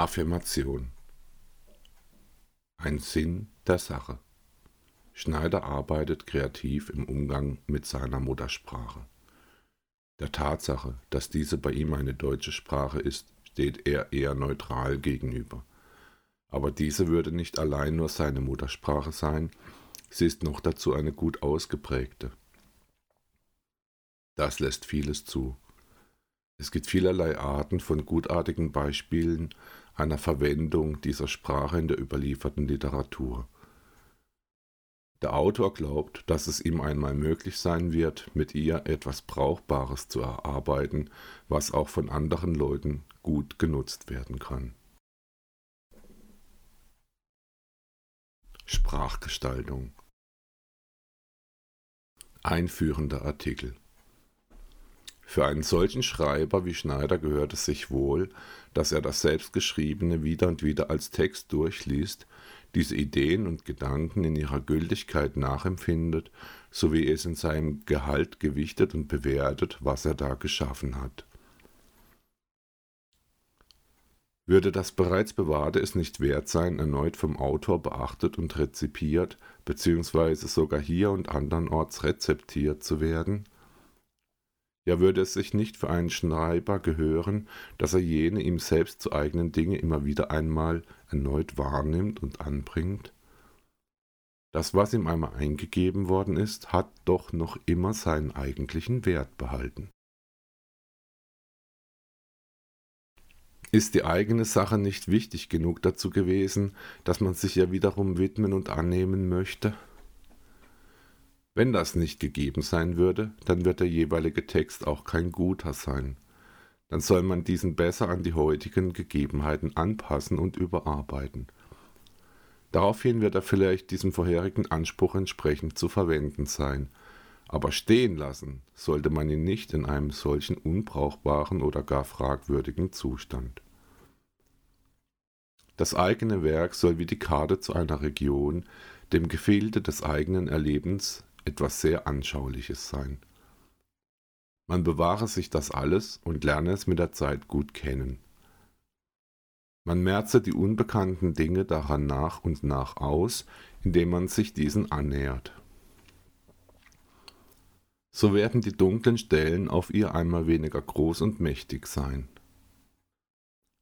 Affirmation Ein Sinn der Sache Schneider arbeitet kreativ im Umgang mit seiner Muttersprache. Der Tatsache, dass diese bei ihm eine deutsche Sprache ist, steht er eher neutral gegenüber. Aber diese würde nicht allein nur seine Muttersprache sein, sie ist noch dazu eine gut ausgeprägte. Das lässt vieles zu. Es gibt vielerlei Arten von gutartigen Beispielen einer Verwendung dieser Sprache in der überlieferten Literatur. Der Autor glaubt, dass es ihm einmal möglich sein wird, mit ihr etwas Brauchbares zu erarbeiten, was auch von anderen Leuten gut genutzt werden kann. Sprachgestaltung Einführender Artikel für einen solchen Schreiber wie Schneider gehört es sich wohl, dass er das Selbstgeschriebene wieder und wieder als Text durchliest, diese Ideen und Gedanken in ihrer Gültigkeit nachempfindet, sowie es in seinem Gehalt gewichtet und bewertet, was er da geschaffen hat. Würde das bereits Bewahrte es nicht wert sein, erneut vom Autor beachtet und rezipiert, beziehungsweise sogar hier und andernorts rezeptiert zu werden? Ja würde es sich nicht für einen Schreiber gehören, dass er jene ihm selbst zu eigenen Dinge immer wieder einmal erneut wahrnimmt und anbringt? Das, was ihm einmal eingegeben worden ist, hat doch noch immer seinen eigentlichen Wert behalten. Ist die eigene Sache nicht wichtig genug dazu gewesen, dass man sich ihr wiederum widmen und annehmen möchte? Wenn das nicht gegeben sein würde, dann wird der jeweilige Text auch kein guter sein. Dann soll man diesen besser an die heutigen Gegebenheiten anpassen und überarbeiten. Daraufhin wird er vielleicht diesem vorherigen Anspruch entsprechend zu verwenden sein, aber stehen lassen sollte man ihn nicht in einem solchen unbrauchbaren oder gar fragwürdigen Zustand. Das eigene Werk soll wie die Karte zu einer Region, dem Gefilde des eigenen Erlebens etwas sehr Anschauliches sein. Man bewahre sich das alles und lerne es mit der Zeit gut kennen. Man merze die unbekannten Dinge daran nach und nach aus, indem man sich diesen annähert. So werden die dunklen Stellen auf ihr einmal weniger groß und mächtig sein.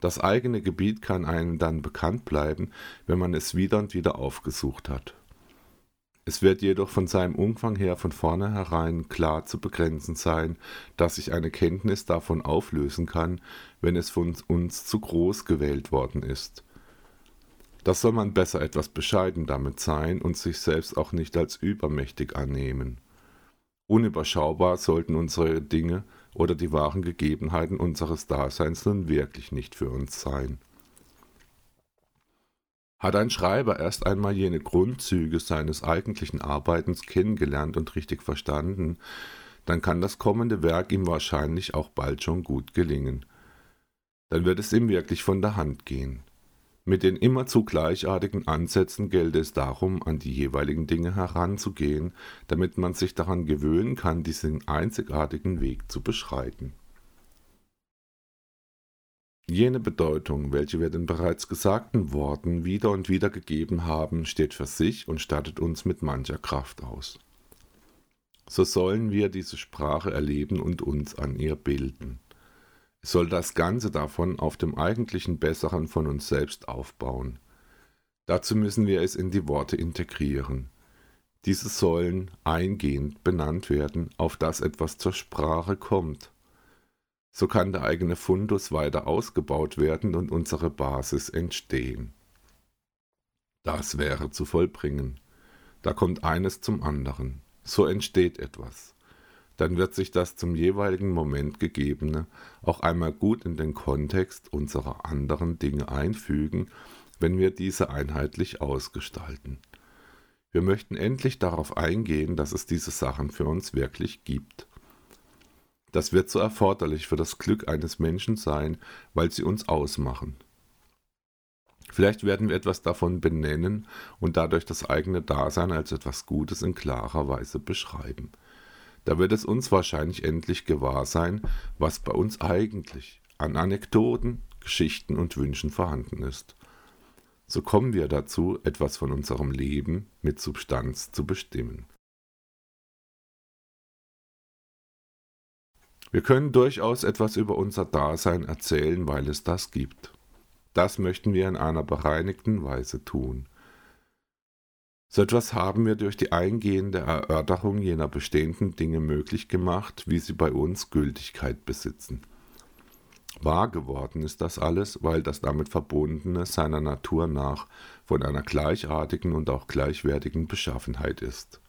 Das eigene Gebiet kann einem dann bekannt bleiben, wenn man es wieder und wieder aufgesucht hat. Es wird jedoch von seinem Umfang her von vornherein klar zu begrenzen sein, dass sich eine Kenntnis davon auflösen kann, wenn es von uns zu groß gewählt worden ist. Das soll man besser etwas bescheiden damit sein und sich selbst auch nicht als übermächtig annehmen. Unüberschaubar sollten unsere Dinge oder die wahren Gegebenheiten unseres Daseins nun wirklich nicht für uns sein. Hat ein Schreiber erst einmal jene Grundzüge seines eigentlichen Arbeitens kennengelernt und richtig verstanden, dann kann das kommende Werk ihm wahrscheinlich auch bald schon gut gelingen. Dann wird es ihm wirklich von der Hand gehen. Mit den immerzu gleichartigen Ansätzen gelte es darum, an die jeweiligen Dinge heranzugehen, damit man sich daran gewöhnen kann, diesen einzigartigen Weg zu beschreiten. Jene Bedeutung, welche wir den bereits gesagten Worten wieder und wieder gegeben haben, steht für sich und stattet uns mit mancher Kraft aus. So sollen wir diese Sprache erleben und uns an ihr bilden. Es soll das Ganze davon auf dem eigentlichen Besseren von uns selbst aufbauen. Dazu müssen wir es in die Worte integrieren. Diese sollen eingehend benannt werden, auf das etwas zur Sprache kommt so kann der eigene Fundus weiter ausgebaut werden und unsere Basis entstehen. Das wäre zu vollbringen. Da kommt eines zum anderen. So entsteht etwas. Dann wird sich das zum jeweiligen Moment gegebene auch einmal gut in den Kontext unserer anderen Dinge einfügen, wenn wir diese einheitlich ausgestalten. Wir möchten endlich darauf eingehen, dass es diese Sachen für uns wirklich gibt. Das wird so erforderlich für das Glück eines Menschen sein, weil sie uns ausmachen. Vielleicht werden wir etwas davon benennen und dadurch das eigene Dasein als etwas Gutes in klarer Weise beschreiben. Da wird es uns wahrscheinlich endlich gewahr sein, was bei uns eigentlich an Anekdoten, Geschichten und Wünschen vorhanden ist. So kommen wir dazu, etwas von unserem Leben mit Substanz zu bestimmen. Wir können durchaus etwas über unser Dasein erzählen, weil es das gibt. Das möchten wir in einer bereinigten Weise tun. So etwas haben wir durch die eingehende Erörterung jener bestehenden Dinge möglich gemacht, wie sie bei uns Gültigkeit besitzen. Wahr geworden ist das alles, weil das damit verbundene seiner Natur nach von einer gleichartigen und auch gleichwertigen Beschaffenheit ist.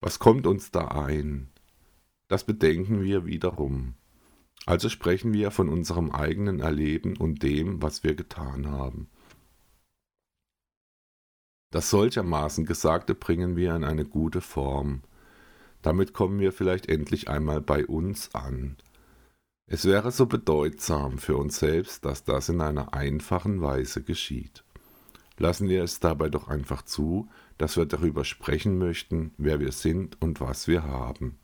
Was kommt uns da ein? Das bedenken wir wiederum. Also sprechen wir von unserem eigenen Erleben und dem, was wir getan haben. Das solchermaßen Gesagte bringen wir in eine gute Form. Damit kommen wir vielleicht endlich einmal bei uns an. Es wäre so bedeutsam für uns selbst, dass das in einer einfachen Weise geschieht. Lassen wir es dabei doch einfach zu, dass wir darüber sprechen möchten, wer wir sind und was wir haben.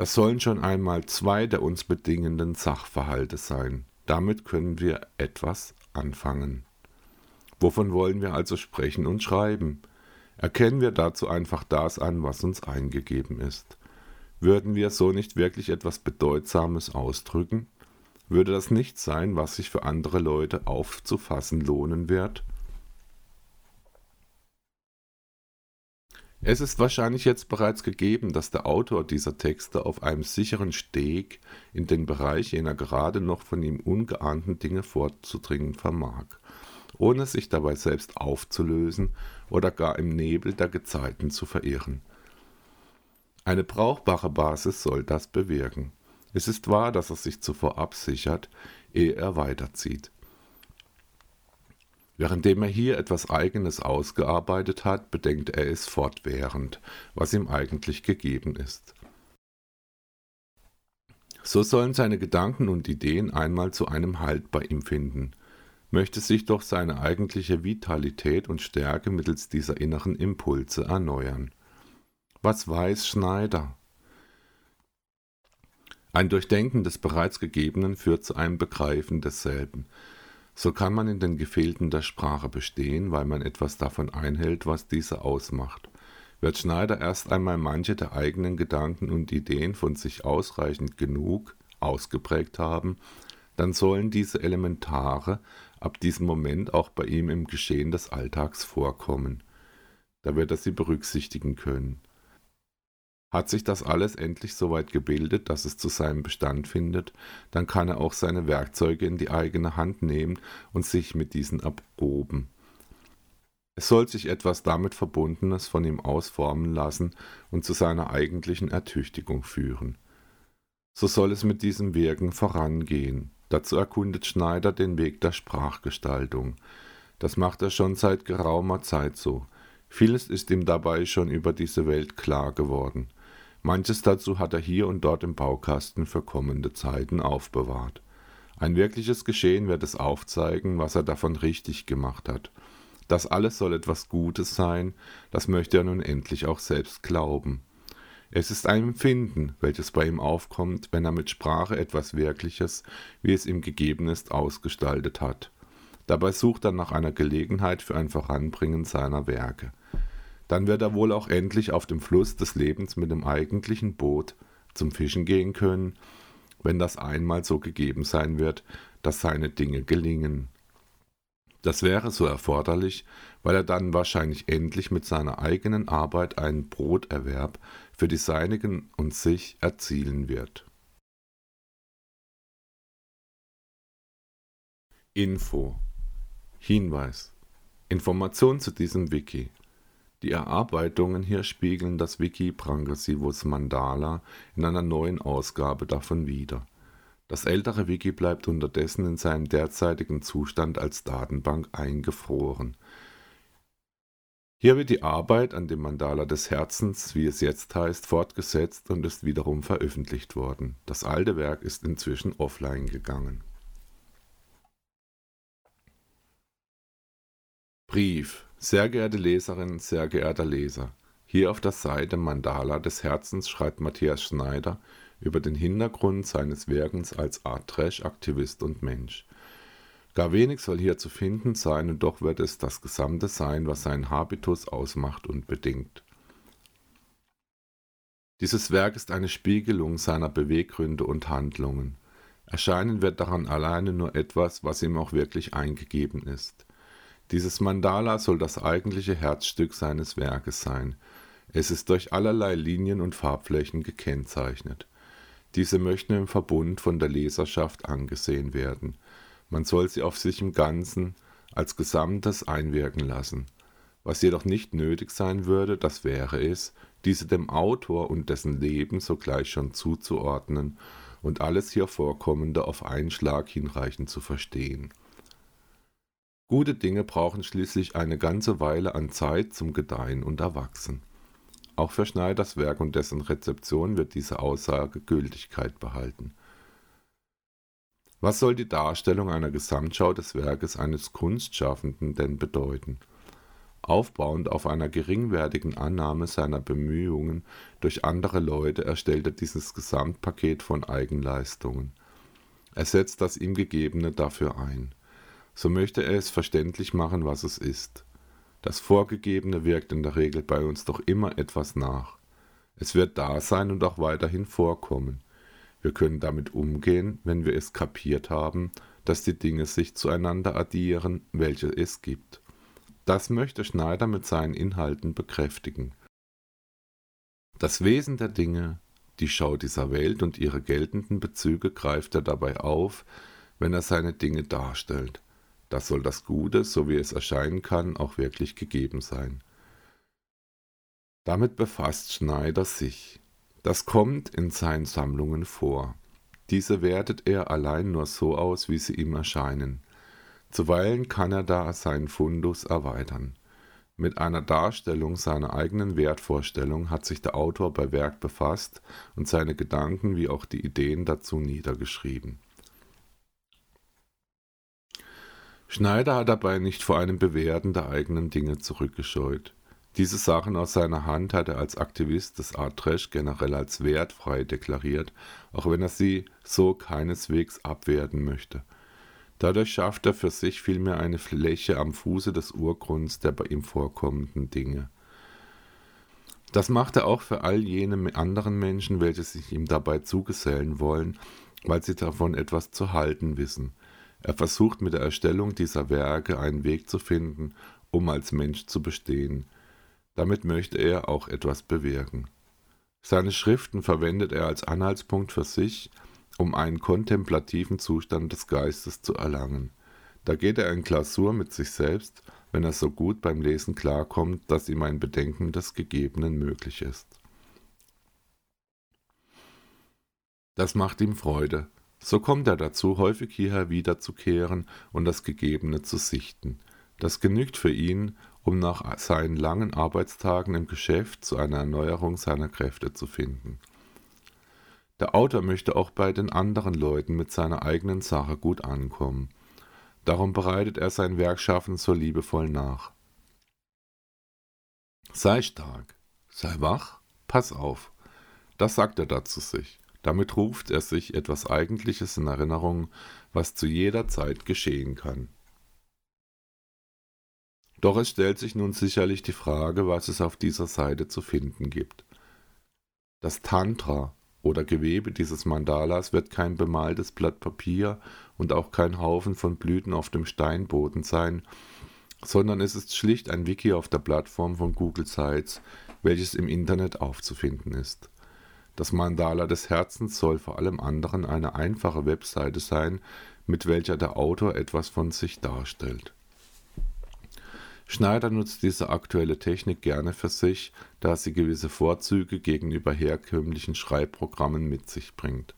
Das sollen schon einmal zwei der uns bedingenden Sachverhalte sein. Damit können wir etwas anfangen. Wovon wollen wir also sprechen und schreiben? Erkennen wir dazu einfach das an, was uns eingegeben ist. Würden wir so nicht wirklich etwas Bedeutsames ausdrücken? Würde das nicht sein, was sich für andere Leute aufzufassen lohnen wird? Es ist wahrscheinlich jetzt bereits gegeben, dass der Autor dieser Texte auf einem sicheren Steg in den Bereich jener gerade noch von ihm ungeahnten Dinge vorzudringen vermag, ohne sich dabei selbst aufzulösen oder gar im Nebel der Gezeiten zu verirren. Eine brauchbare Basis soll das bewirken. Es ist wahr, dass er sich zuvor absichert, ehe er weiterzieht. Währenddem er hier etwas Eigenes ausgearbeitet hat, bedenkt er es fortwährend, was ihm eigentlich gegeben ist. So sollen seine Gedanken und Ideen einmal zu einem Halt bei ihm finden, möchte sich doch seine eigentliche Vitalität und Stärke mittels dieser inneren Impulse erneuern. Was weiß Schneider? Ein Durchdenken des bereits Gegebenen führt zu einem Begreifen desselben, so kann man in den Gefilden der Sprache bestehen, weil man etwas davon einhält, was diese ausmacht. Wird Schneider erst einmal manche der eigenen Gedanken und Ideen von sich ausreichend genug ausgeprägt haben, dann sollen diese Elementare ab diesem Moment auch bei ihm im Geschehen des Alltags vorkommen. Da wird er sie berücksichtigen können. Hat sich das alles endlich so weit gebildet, dass es zu seinem Bestand findet, dann kann er auch seine Werkzeuge in die eigene Hand nehmen und sich mit diesen erproben. Es soll sich etwas damit Verbundenes von ihm ausformen lassen und zu seiner eigentlichen Ertüchtigung führen. So soll es mit diesem Wirken vorangehen. Dazu erkundet Schneider den Weg der Sprachgestaltung. Das macht er schon seit geraumer Zeit so. Vieles ist ihm dabei schon über diese Welt klar geworden. Manches dazu hat er hier und dort im Baukasten für kommende Zeiten aufbewahrt. Ein wirkliches Geschehen wird es aufzeigen, was er davon richtig gemacht hat. Das alles soll etwas Gutes sein, das möchte er nun endlich auch selbst glauben. Es ist ein Empfinden, welches bei ihm aufkommt, wenn er mit Sprache etwas Wirkliches, wie es ihm gegeben ist, ausgestaltet hat. Dabei sucht er nach einer Gelegenheit für ein Voranbringen seiner Werke dann wird er wohl auch endlich auf dem Fluss des Lebens mit dem eigentlichen Boot zum Fischen gehen können, wenn das einmal so gegeben sein wird, dass seine Dinge gelingen. Das wäre so erforderlich, weil er dann wahrscheinlich endlich mit seiner eigenen Arbeit einen Broterwerb für die Seinigen und sich erzielen wird. Info Hinweis Information zu diesem Wiki die Erarbeitungen hier spiegeln das Wiki Prangasivus Mandala in einer neuen Ausgabe davon wider. Das ältere Wiki bleibt unterdessen in seinem derzeitigen Zustand als Datenbank eingefroren. Hier wird die Arbeit an dem Mandala des Herzens, wie es jetzt heißt, fortgesetzt und ist wiederum veröffentlicht worden. Das alte Werk ist inzwischen offline gegangen. Brief sehr geehrte Leserin, sehr geehrter Leser, hier auf der Seite Mandala des Herzens schreibt Matthias Schneider über den Hintergrund seines Wirkens als Art Trash-Aktivist und Mensch. Gar wenig soll hier zu finden sein, und doch wird es das Gesamte sein, was seinen Habitus ausmacht und bedingt. Dieses Werk ist eine Spiegelung seiner Beweggründe und Handlungen. Erscheinen wird daran alleine nur etwas, was ihm auch wirklich eingegeben ist. Dieses Mandala soll das eigentliche Herzstück seines Werkes sein. Es ist durch allerlei Linien und Farbflächen gekennzeichnet. Diese möchten im Verbund von der Leserschaft angesehen werden. Man soll sie auf sich im Ganzen als Gesamtes einwirken lassen. Was jedoch nicht nötig sein würde, das wäre es, diese dem Autor und dessen Leben sogleich schon zuzuordnen und alles hier Vorkommende auf einen Schlag hinreichend zu verstehen. Gute Dinge brauchen schließlich eine ganze Weile an Zeit zum Gedeihen und Erwachsen. Auch für Schneiders Werk und dessen Rezeption wird diese Aussage Gültigkeit behalten. Was soll die Darstellung einer Gesamtschau des Werkes eines Kunstschaffenden denn bedeuten? Aufbauend auf einer geringwertigen Annahme seiner Bemühungen durch andere Leute erstellt er dieses Gesamtpaket von Eigenleistungen. Er setzt das ihm Gegebene dafür ein. So möchte er es verständlich machen, was es ist. Das Vorgegebene wirkt in der Regel bei uns doch immer etwas nach. Es wird da sein und auch weiterhin vorkommen. Wir können damit umgehen, wenn wir es kapiert haben, dass die Dinge sich zueinander addieren, welche es gibt. Das möchte Schneider mit seinen Inhalten bekräftigen. Das Wesen der Dinge, die Schau dieser Welt und ihre geltenden Bezüge greift er dabei auf, wenn er seine Dinge darstellt. Das soll das Gute, so wie es erscheinen kann, auch wirklich gegeben sein. Damit befasst Schneider sich. Das kommt in seinen Sammlungen vor. Diese wertet er allein nur so aus, wie sie ihm erscheinen. Zuweilen kann er da seinen Fundus erweitern. Mit einer Darstellung seiner eigenen Wertvorstellung hat sich der Autor bei Werk befasst und seine Gedanken wie auch die Ideen dazu niedergeschrieben. Schneider hat dabei nicht vor einem Bewerten der eigenen Dinge zurückgescheut. Diese Sachen aus seiner Hand hat er als Aktivist des Art Trash generell als wertfrei deklariert, auch wenn er sie so keineswegs abwerten möchte. Dadurch schafft er für sich vielmehr eine Fläche am Fuße des Urgrunds der bei ihm vorkommenden Dinge. Das macht er auch für all jene anderen Menschen, welche sich ihm dabei zugesellen wollen, weil sie davon etwas zu halten wissen. Er versucht mit der Erstellung dieser Werke einen Weg zu finden, um als Mensch zu bestehen. Damit möchte er auch etwas bewirken. Seine Schriften verwendet er als Anhaltspunkt für sich, um einen kontemplativen Zustand des Geistes zu erlangen. Da geht er in Klausur mit sich selbst, wenn er so gut beim Lesen klarkommt, dass ihm ein Bedenken des Gegebenen möglich ist. Das macht ihm Freude, so kommt er dazu, häufig hierher wiederzukehren und das Gegebene zu sichten. Das genügt für ihn, um nach seinen langen Arbeitstagen im Geschäft zu einer Erneuerung seiner Kräfte zu finden. Der Autor möchte auch bei den anderen Leuten mit seiner eigenen Sache gut ankommen. Darum bereitet er sein Werkschaffen so liebevoll nach. Sei stark, sei wach, pass auf. Das sagt er da zu sich. Damit ruft er sich etwas Eigentliches in Erinnerung, was zu jeder Zeit geschehen kann. Doch es stellt sich nun sicherlich die Frage, was es auf dieser Seite zu finden gibt. Das Tantra oder Gewebe dieses Mandalas wird kein bemaltes Blatt Papier und auch kein Haufen von Blüten auf dem Steinboden sein, sondern es ist schlicht ein Wiki auf der Plattform von Google Sites, welches im Internet aufzufinden ist. Das Mandala des Herzens soll vor allem anderen eine einfache Webseite sein, mit welcher der Autor etwas von sich darstellt. Schneider nutzt diese aktuelle Technik gerne für sich, da sie gewisse Vorzüge gegenüber herkömmlichen Schreibprogrammen mit sich bringt.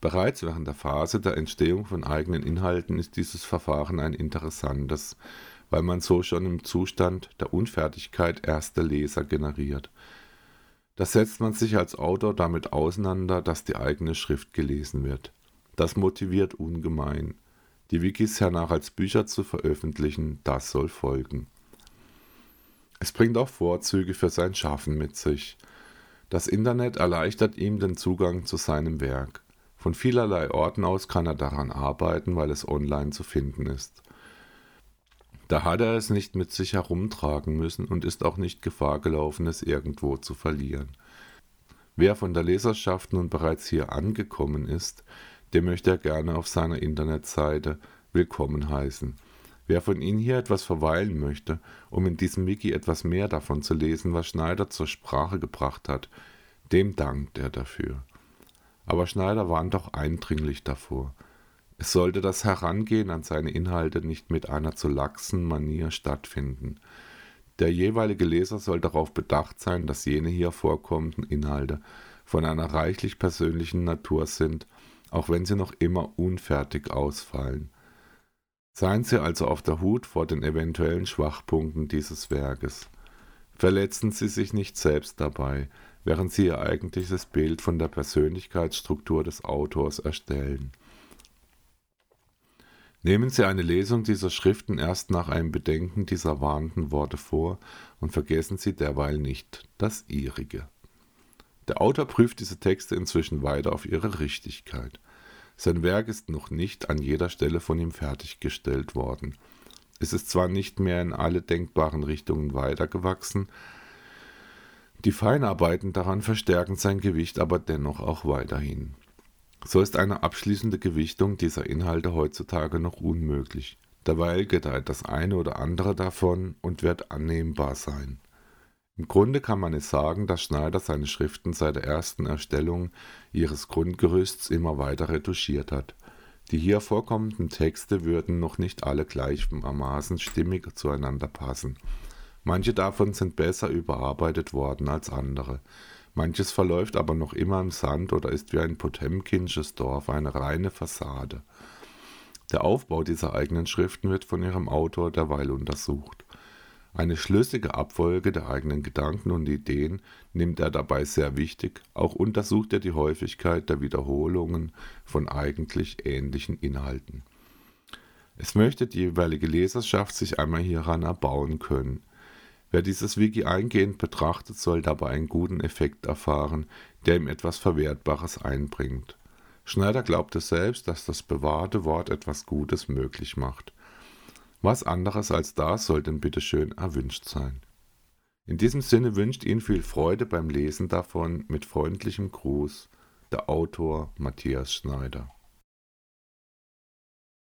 Bereits während der Phase der Entstehung von eigenen Inhalten ist dieses Verfahren ein interessantes, weil man so schon im Zustand der Unfertigkeit erste Leser generiert. Da setzt man sich als Autor damit auseinander, dass die eigene Schrift gelesen wird. Das motiviert ungemein. Die Wikis hernach als Bücher zu veröffentlichen, das soll folgen. Es bringt auch Vorzüge für sein Schaffen mit sich. Das Internet erleichtert ihm den Zugang zu seinem Werk. Von vielerlei Orten aus kann er daran arbeiten, weil es online zu finden ist. Da hat er es nicht mit sich herumtragen müssen und ist auch nicht Gefahr gelaufen, es irgendwo zu verlieren. Wer von der Leserschaft nun bereits hier angekommen ist, den möchte er gerne auf seiner Internetseite willkommen heißen. Wer von Ihnen hier etwas verweilen möchte, um in diesem Wiki etwas mehr davon zu lesen, was Schneider zur Sprache gebracht hat, dem dankt er dafür. Aber Schneider warnt auch eindringlich davor. Es sollte das Herangehen an seine Inhalte nicht mit einer zu laxen Manier stattfinden. Der jeweilige Leser soll darauf bedacht sein, dass jene hier vorkommenden Inhalte von einer reichlich persönlichen Natur sind, auch wenn sie noch immer unfertig ausfallen. Seien Sie also auf der Hut vor den eventuellen Schwachpunkten dieses Werkes. Verletzen Sie sich nicht selbst dabei, während Sie Ihr eigentliches Bild von der Persönlichkeitsstruktur des Autors erstellen. Nehmen Sie eine Lesung dieser Schriften erst nach einem Bedenken dieser warnenden Worte vor und vergessen Sie derweil nicht das Ihrige. Der Autor prüft diese Texte inzwischen weiter auf ihre Richtigkeit. Sein Werk ist noch nicht an jeder Stelle von ihm fertiggestellt worden. Es ist zwar nicht mehr in alle denkbaren Richtungen weitergewachsen, die Feinarbeiten daran verstärken sein Gewicht aber dennoch auch weiterhin. So ist eine abschließende Gewichtung dieser Inhalte heutzutage noch unmöglich. Derweil gedeiht das eine oder andere davon und wird annehmbar sein. Im Grunde kann man es sagen, dass Schneider seine Schriften seit der ersten Erstellung ihres Grundgerüsts immer weiter retuschiert hat. Die hier vorkommenden Texte würden noch nicht alle gleichermaßen stimmig zueinander passen. Manche davon sind besser überarbeitet worden als andere. Manches verläuft aber noch immer im Sand oder ist wie ein potemkinsches Dorf, eine reine Fassade. Der Aufbau dieser eigenen Schriften wird von ihrem Autor derweil untersucht. Eine schlüssige Abfolge der eigenen Gedanken und Ideen nimmt er dabei sehr wichtig, auch untersucht er die Häufigkeit der Wiederholungen von eigentlich ähnlichen Inhalten. Es möchte die jeweilige Leserschaft sich einmal hieran erbauen können. Wer dieses Wiki eingehend betrachtet, soll dabei einen guten Effekt erfahren, der ihm etwas Verwertbares einbringt. Schneider glaubte selbst, dass das bewahrte Wort etwas Gutes möglich macht. Was anderes als das soll denn bitteschön erwünscht sein. In diesem Sinne wünscht Ihnen viel Freude beim Lesen davon mit freundlichem Gruß, der Autor Matthias Schneider.